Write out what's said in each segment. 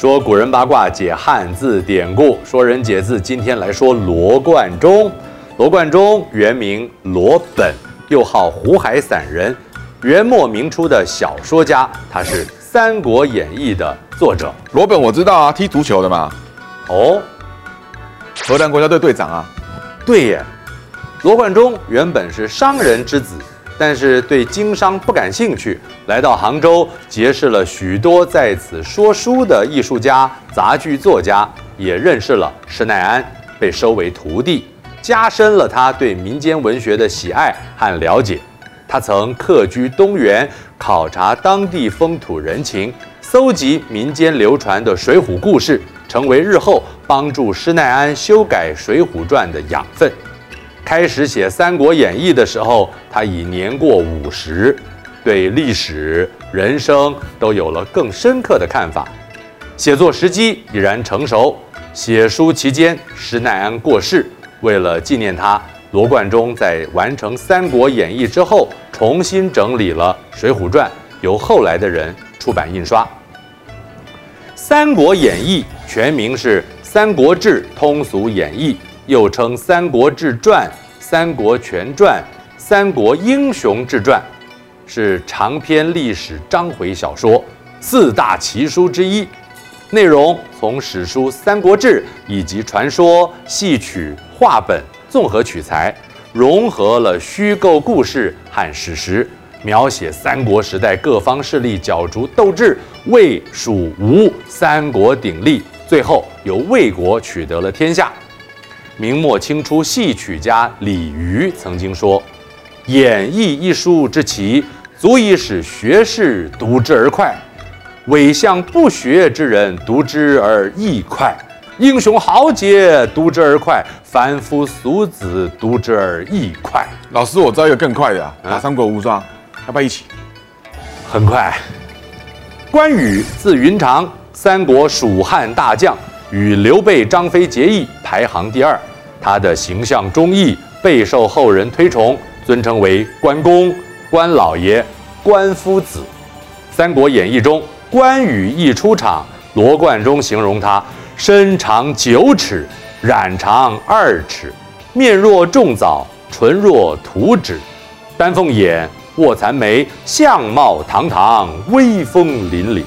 说古人八卦解汉字典故，说人解字。今天来说罗贯中。罗贯中原名罗本，又号湖海散人，元末明初的小说家。他是《三国演义》的作者。罗本我知道啊，踢足球的嘛。哦，荷兰国家队队长啊。对耶。罗贯中原本是商人之子。但是对经商不感兴趣，来到杭州结识了许多在此说书的艺术家、杂剧作家，也认识了施耐庵，被收为徒弟，加深了他对民间文学的喜爱和了解。他曾客居东园，考察当地风土人情，搜集民间流传的水浒故事，成为日后帮助施耐庵修改《水浒传》的养分。开始写《三国演义》的时候，他已年过五十，对历史、人生都有了更深刻的看法。写作时机已然成熟。写书期间，施耐庵过世，为了纪念他，罗贯中在完成《三国演义》之后，重新整理了《水浒传》，由后来的人出版印刷。《三国演义》全名是《三国志通俗演义》。又称《三国志传》《三国全传》《三国英雄志传》，是长篇历史章回小说四大奇书之一。内容从史书《三国志》以及传说、戏曲、话本综合取材，融合了虚构故事和史实，描写三国时代各方势力角逐斗智，魏、蜀、吴三国鼎立，最后由魏国取得了天下。明末清初戏曲家李渔曾经说：“演义一书之奇，足以使学士读之而快；伪相不学之人读之而亦快；英雄豪杰读之而快；凡夫俗子读之而亦快。”老师，我知道一个更快的啊，打三国无双，要不要一起？很快。关羽字云长，三国蜀汉大将，与刘备、张飞结义，排行第二。他的形象忠义，备受后人推崇，尊称为关公、关老爷、关夫子。《三国演义》中，关羽一出场，罗贯中形容他身长九尺，髯长二尺，面若重枣，唇若涂脂，丹凤眼，卧蚕眉，相貌堂堂，威风凛凛，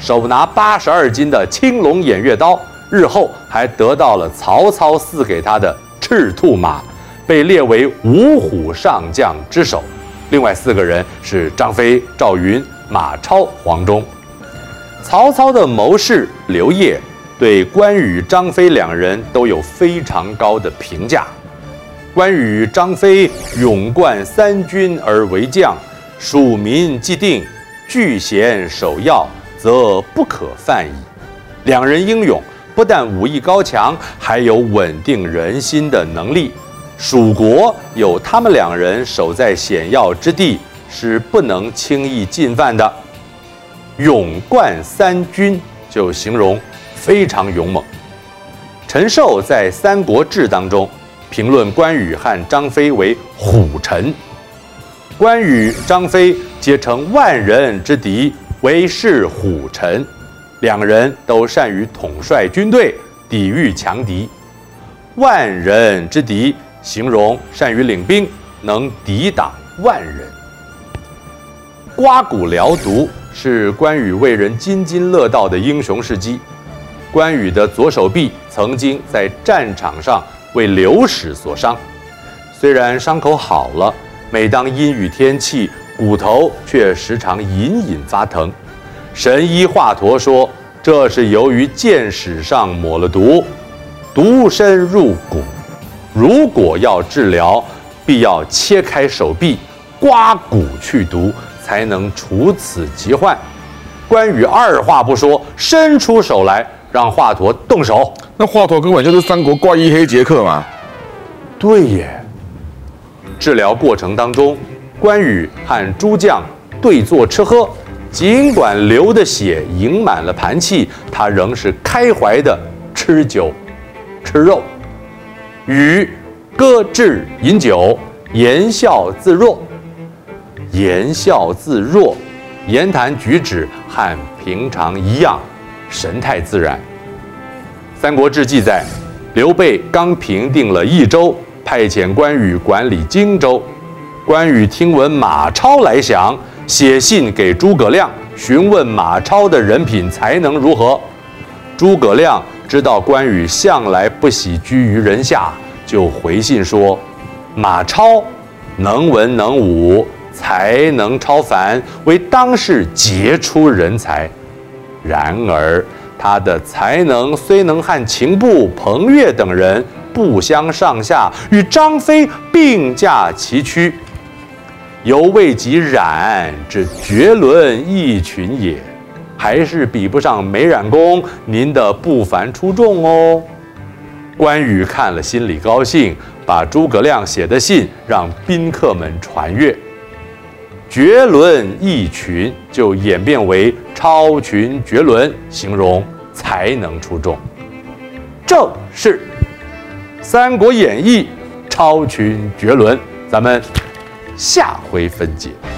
手拿八十二斤的青龙偃月刀。日后还得到了曹操赐给他的赤兔马，被列为五虎上将之首。另外四个人是张飞、赵云、马超、黄忠。曹操的谋士刘烨对关羽、张飞两人都有非常高的评价。关羽、张飞勇冠三军而为将，蜀民既定，据险守要，则不可犯矣。两人英勇。不但武艺高强，还有稳定人心的能力。蜀国有他们两人守在险要之地，是不能轻易进犯的。勇冠三军，就形容非常勇猛。陈寿在《三国志》当中评论关羽和张飞为虎臣，关羽、张飞皆成万人之敌，为是虎臣。两人都善于统帅军队，抵御强敌。万人之敌，形容善于领兵，能抵挡万人。刮骨疗毒是关羽为人津津乐道的英雄事迹。关羽的左手臂曾经在战场上为流矢所伤，虽然伤口好了，每当阴雨天气，骨头却时常隐隐发疼。神医华佗说，这是由于箭矢上抹了毒，毒深入骨。如果要治疗，必要切开手臂，刮骨去毒，才能除此疾患。关羽二话不说，伸出手来，让华佗动手。那华佗根本就是三国怪医黑杰克嘛？对耶。治疗过程当中，关羽和诸将对坐吃喝。尽管流的血盈满了盘器，他仍是开怀的吃酒、吃肉。羽搁置饮酒，言笑自若。言笑自若，言谈举止和平常一样，神态自然。《三国志》记载，刘备刚平定了益州，派遣关羽管理荆州。关羽听闻马超来降，写信给诸葛亮，询问马超的人品才能如何。诸葛亮知道关羽向来不喜居于人下，就回信说：“马超能文能武，才能超凡，为当世杰出人才。然而。”他的才能虽能和秦布、彭越等人不相上下，与张飞并驾齐驱，犹未及冉之绝伦逸群也，还是比不上梅冉公您的不凡出众哦。关羽看了心里高兴，把诸葛亮写的信让宾客们传阅。绝伦逸群就演变为超群绝伦，形容才能出众。正是《三国演义》超群绝伦，咱们下回分解。